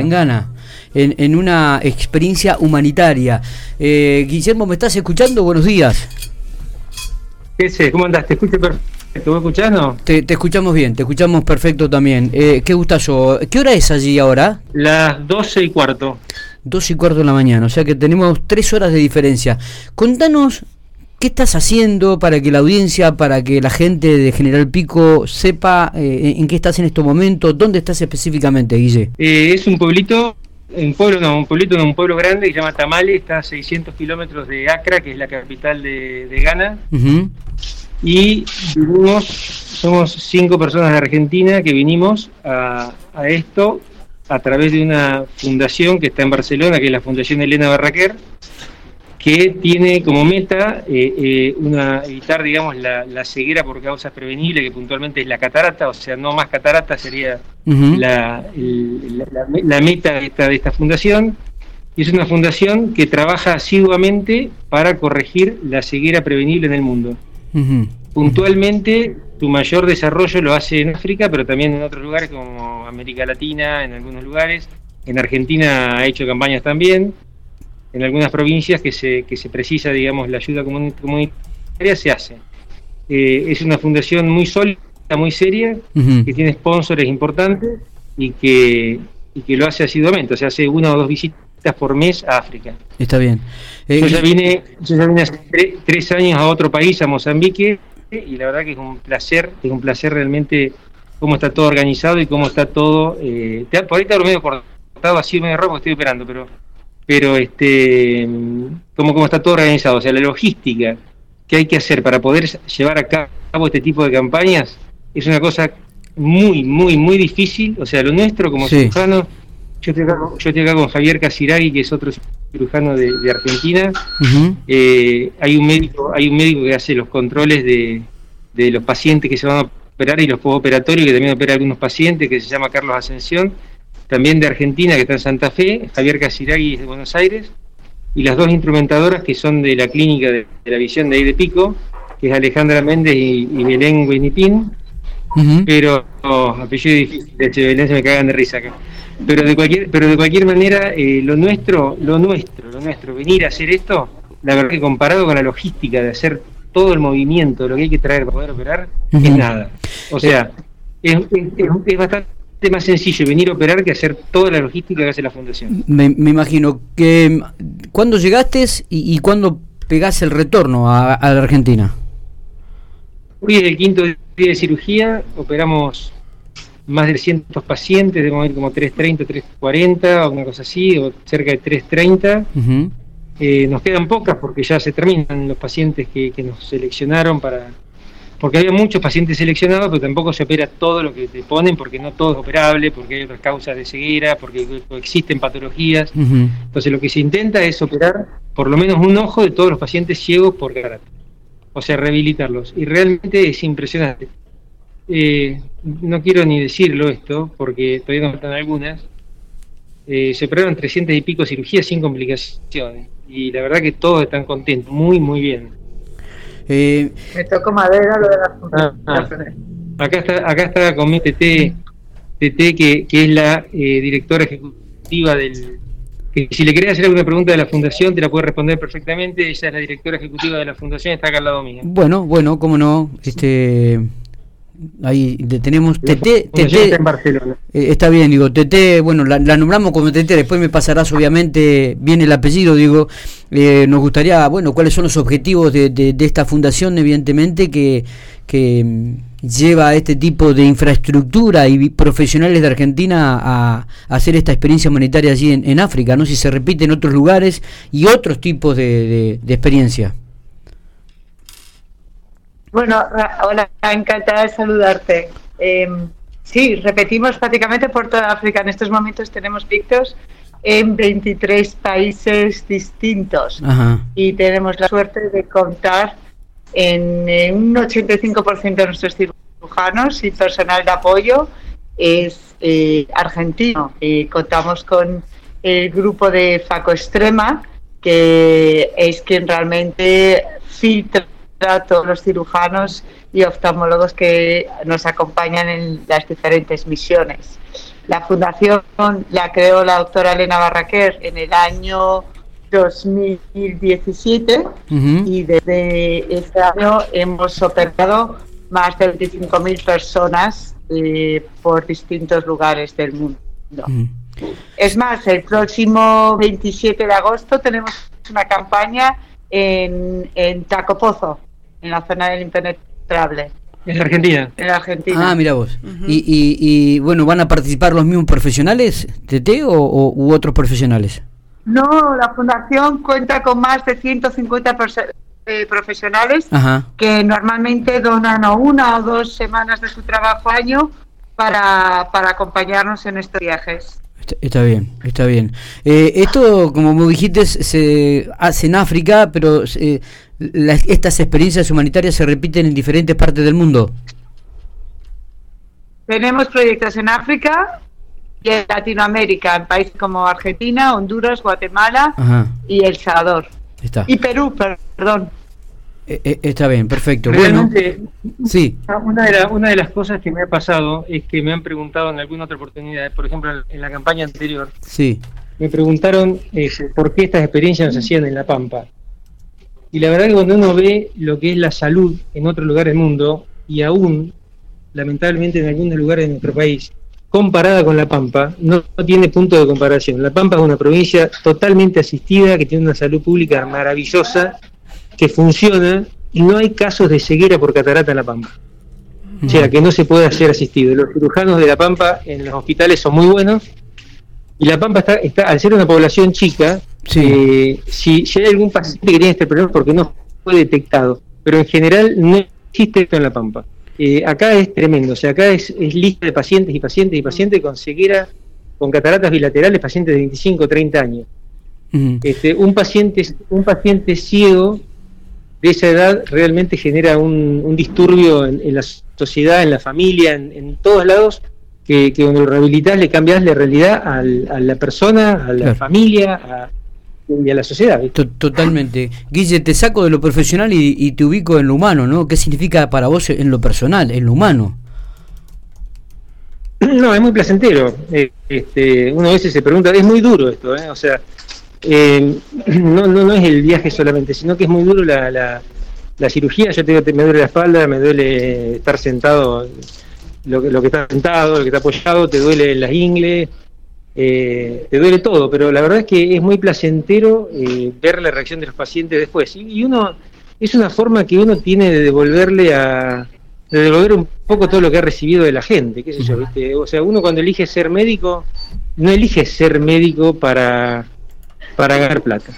en Ghana, en, en una experiencia humanitaria. Eh, Guillermo, ¿me estás escuchando? Buenos días. ¿Qué sé? ¿Cómo andás? Te escucho perfecto. ¿Vos escuchando? Te, te escuchamos bien, te escuchamos perfecto también. Eh, qué gustazo. ¿Qué hora es allí ahora? Las 12 y cuarto. 12 y cuarto de la mañana, o sea que tenemos tres horas de diferencia. Contanos ¿Qué estás haciendo para que la audiencia, para que la gente de General Pico sepa eh, en qué estás en estos momentos? ¿Dónde estás específicamente, Guille? Eh, es un pueblito, un pueblo, no, un pueblito, un pueblo grande que se llama Tamale, está a 600 kilómetros de Accra, que es la capital de, de Ghana. Y vivimos, somos cinco personas de Argentina que vinimos a, a esto a través de una fundación que está en Barcelona, que es la Fundación Elena Barraquer que tiene como meta eh, eh, una, evitar, digamos, la, ceguera por causas prevenibles, que puntualmente es la catarata, o sea, no más catarata sería la, la, meta de esta, de esta fundación. Y es una fundación que trabaja asiduamente para corregir la ceguera prevenible en el mundo. Puntualmente, su mayor desarrollo lo hace en África, pero también en otros lugares como América Latina, en algunos lugares. En Argentina ha hecho campañas también en algunas provincias que se, que se precisa, digamos, la ayuda comunitaria, se hace. Eh, es una fundación muy sólida, muy seria, que tiene sponsores importantes y que, y que lo hace asiduamente, o sea, hace una o dos visitas por mes a África. Está bien. yo, ya eh, vine, yo ya vine hace tres años a otro país, a Mozambique, y la verdad que es un placer, es un placer realmente cómo está todo organizado y cómo está todo. Eh, por ahí está lo medio cortado, así medio rojo, estoy esperando, pero pero este como, como está todo organizado, o sea, la logística que hay que hacer para poder llevar a cabo este tipo de campañas es una cosa muy, muy, muy difícil, o sea, lo nuestro como cirujano, yo estoy, acá, yo estoy acá con Javier Casiragui, que es otro cirujano de, Argentina, eh, hay un médico, hay un médico que hace los controles de, de los pacientes que se van a operar y los operatorios que también opera algunos pacientes, que se llama Carlos Ascensión, también de Argentina, que está en Santa Fe, Javier Casiragui de Buenos Aires, y las dos instrumentadoras que son de la clínica de, la visión de ahí de Pico, que es Alejandra Méndez y, Belén Guinipín, pero oh, apellido difícil, de Belén se me cagan de risa acá. Pero de cualquier, pero de cualquier manera, eh, lo nuestro, lo nuestro, lo nuestro, venir a hacer esto, la verdad que comparado con la logística de hacer todo el movimiento, lo que hay que traer para poder operar, es nada. O sea, es, es bastante más sencillo venir a operar que hacer toda la logística que hace la fundación. Me, imagino que ¿cuándo llegaste y, cuándo pegaste el retorno a, la Argentina? Hoy es el quinto día de cirugía, operamos más de 300 pacientes, debemos ir como 330, 340, o una cosa así, o cerca de 330. Eh, nos quedan pocas porque ya se terminan los pacientes que nos seleccionaron para, porque había muchos pacientes seleccionados, pero tampoco se opera todo lo que te ponen, porque no todo es operable, porque hay otras causas de ceguera, porque existen patologías. Entonces lo que se intenta es operar por lo menos un ojo de todos los pacientes ciegos por carácter, o sea, rehabilitarlos. Y realmente es impresionante. Eh, no quiero ni decirlo esto, porque todavía nos faltan algunas. Eh, se operaron 300 y pico cirugías sin complicaciones. Y la verdad que todos están contentos, muy, muy bien. Eh, Me tocó madera lo de la ah, ah. Acá está, acá está con mi TT, que, que es la eh, directora ejecutiva del... Que si le querés hacer alguna pregunta de la fundación, te la puede responder perfectamente. Ella es la directora ejecutiva de la fundación, está acá al lado mío. Bueno, bueno, cómo no. Este, Ahí tenemos TT. TT está en Barcelona. Eh, está bien, digo, TT, bueno, la, nombramos como TT, después me pasarás obviamente bien el apellido, digo, eh, nos gustaría, bueno, cuáles son los objetivos de, de, esta fundación, evidentemente, que, que mm, lleva a este tipo de infraestructura y profesionales de Argentina a, hacer esta experiencia humanitaria allí en, en, África, ¿no? Si se repite en otros lugares y otros tipos de, de experiencia. Bueno, hola, encantada de saludarte. Em, sí, repetimos prácticamente por toda África. En estos momentos tenemos pictos en 23 países distintos y tenemos la suerte de contar en, un 85% de nuestros cirujanos y personal de apoyo es eh, argentino. Y contamos con el grupo de Faco Extrema, que es quien realmente filtra a todos los cirujanos y oftalmólogos que nos acompañan en las diferentes misiones. La fundación la creó la doctora Elena Barraquer en el año 2017 y desde este año hemos operado más de 25.000 personas eh, por distintos lugares del mundo. Es más, el próximo 27 de agosto tenemos una campaña en, en Tacopozo, en la zona del impenetrable. En Argentina. En Argentina. Ah, mira vos. y, y, bueno, ¿van a participar los mismos profesionales, TT, o, o u otros profesionales? No, la fundación cuenta con más de 150 eh, profesionales que normalmente donan o una o dos semanas de su trabajo año para, para acompañarnos en estos viajes. Está, bien, está bien. Eh, esto, como me dijiste, se hace en África, pero eh, estas experiencias humanitarias se repiten en diferentes partes del mundo. Tenemos proyectos en África, y en Latinoamérica, en países como Argentina, Honduras, Guatemala y El Salvador. Está. Y Perú, perdón. Eh, eh, está bien, perfecto. Realmente, sí. Una de, una de las cosas que me ha pasado es que me han preguntado en alguna otra oportunidad, por ejemplo en la campaña anterior, sí. me preguntaron eh, por qué estas experiencias no se hacían en La Pampa. Y la verdad que cuando uno ve lo que es la salud en otro lugar del mundo, y aún, lamentablemente en algunos lugares de nuestro país, comparada con La Pampa, no, tiene punto de comparación. La Pampa es una provincia totalmente asistida, que tiene una salud pública maravillosa, que funciona, y no hay casos de ceguera por catarata en La Pampa. O sea, que no se puede hacer asistido. Los cirujanos de La Pampa en los hospitales son muy buenos, y La Pampa está, está al ser una población chica, eh, si, si hay algún paciente que tiene este problema porque no fue detectado, pero en general no existe esto en La Pampa. Eh, acá es tremendo, o sea, acá es, lista de pacientes y pacientes y pacientes con ceguera, con cataratas bilaterales, pacientes de 25 o 30 años. este, un, paciente, un paciente ciego de esa edad realmente genera un, disturbio en, la sociedad, en la familia, en, todos lados, que, cuando lo rehabilitas le cambias la realidad a la persona, a la familia, a, y a la sociedad. Totalmente. Guille, te saco de lo profesional y, te ubico en lo humano, ¿no? ¿Qué significa para vos en lo personal, en lo humano? No, es muy placentero. Eh, este, uno a veces se pregunta, es muy duro esto, ¿eh? O sea, eh, no, no, no es el viaje solamente, sino que es muy duro la, la, la cirugía. Yo te digo, me duele la espalda, me duele estar sentado, lo, lo que está sentado, lo que está apoyado, te duele las ingles eh, te duele todo, pero la verdad es que es muy placentero eh, ver la reacción de los pacientes después. Y, uno, es una forma que uno tiene de devolverle a, de devolver un poco todo lo que ha recibido de la gente, qué sé yo, ¿viste? O sea, uno cuando elige ser médico, no elige ser médico para, para ganar plata.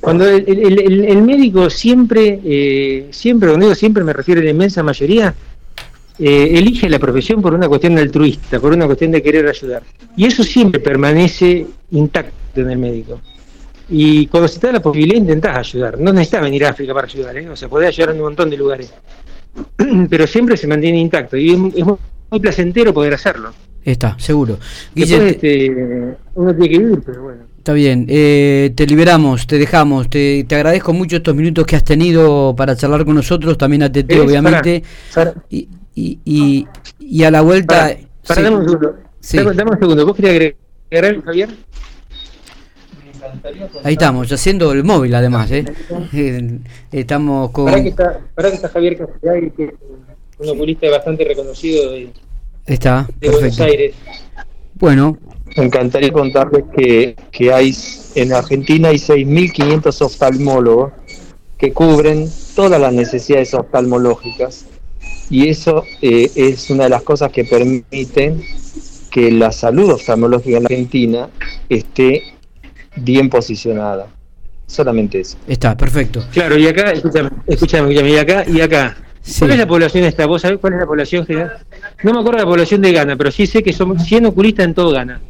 Cuando el, el, médico siempre, eh, siempre, cuando digo siempre me refiero a la inmensa mayoría, eh, elige la profesión por una cuestión altruista, por una cuestión de querer ayudar. Y eso siempre permanece intacto en el médico. Y cuando se te da la posibilidad, intentás ayudar. No necesitas venir a África para ayudar, ¿eh? o sea, podés ayudar en un montón de lugares. Pero siempre se mantiene intacto y es, muy placentero poder hacerlo. Está, seguro. este, uno tiene que vivir, pero bueno. Está bien, eh, te liberamos, te dejamos, te, te, agradezco mucho estos minutos que has tenido para charlar con nosotros, también a Tete, obviamente. Y, y, y, a la vuelta... Para, dame un segundo. Sí. Dame, un segundo. ¿Vos querías agregar, Javier? Ahí estamos, haciendo el móvil además, ¿eh? eh estamos con... Para que está, para que está Javier Castellari, que es un oculista bastante reconocido de, está, de Buenos Aires. Bueno. Me encantaría contarles que, que hay en Argentina hay 6.500 oftalmólogos que cubren todas las necesidades oftalmológicas y eso eh, es una de las cosas que permiten que la salud oftalmológica en Argentina esté bien posicionada. Solamente eso. Está, perfecto. Claro, y acá, escúchame, escúchame, y acá, y acá. ¿Cuál es la población esta? ¿Vos sabés cuál es la población general? No me acuerdo la población de Ghana, pero sí sé que son 100 oculistas en todo Ghana.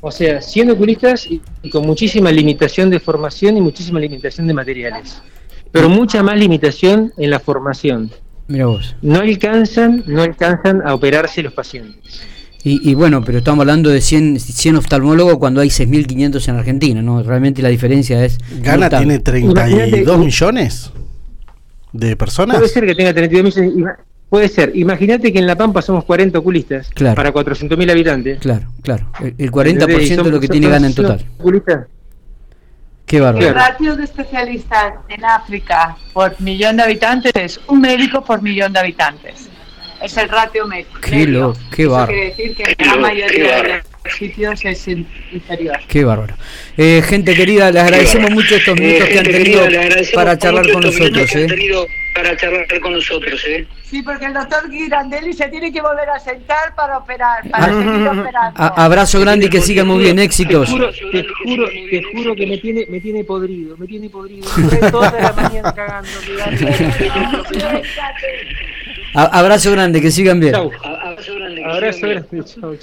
O sea, 100 oculistas y, y con muchísima limitación de formación y muchísima limitación de materiales. Pero mucha más limitación en la formación. Mira vos. No alcanzan, no alcanzan a operarse los pacientes. Y, bueno, pero estamos hablando de 100, 100 oftalmólogos cuando hay 6.500 en Argentina, ¿no? Realmente la diferencia es... ¿Gana tiene 32 millones de personas? Puede ser que tenga 32 millones. puede ser. Imagínate que en La Pampa somos 40 oculistas Claro. para 400.000 habitantes. Claro, claro. El, el 40% ¿Entendés? Y de lo que tiene gana en total. oculistas. Qué bárbaro. El ratio de especialistas en África por millón de habitantes es un médico por millón de habitantes. Es el ratio me- Qué lo- qué Eso bárbaro. quiere decir que en la mayoría de los sitios es inferior. Qué bárbaro. Eh, gente querida, les agradecemos mucho estos minutos que han tenido para charlar con nosotros. Para charlar con nosotros, ¿eh? Sí, porque el doctor Girandelli se tiene que volver a sentar para operar, Ah. para seguir operando. A- abrazo grande y que sigan muy bien, éxitos. Te juro, te juro, te juro que me tiene, me tiene podrido, me tiene podrido. Estoy toda la mañana cagando. abrazo grande, que sigan bien. Chau. Abrazo grande. que Abrazo sigan bien. grande. Chau, chau.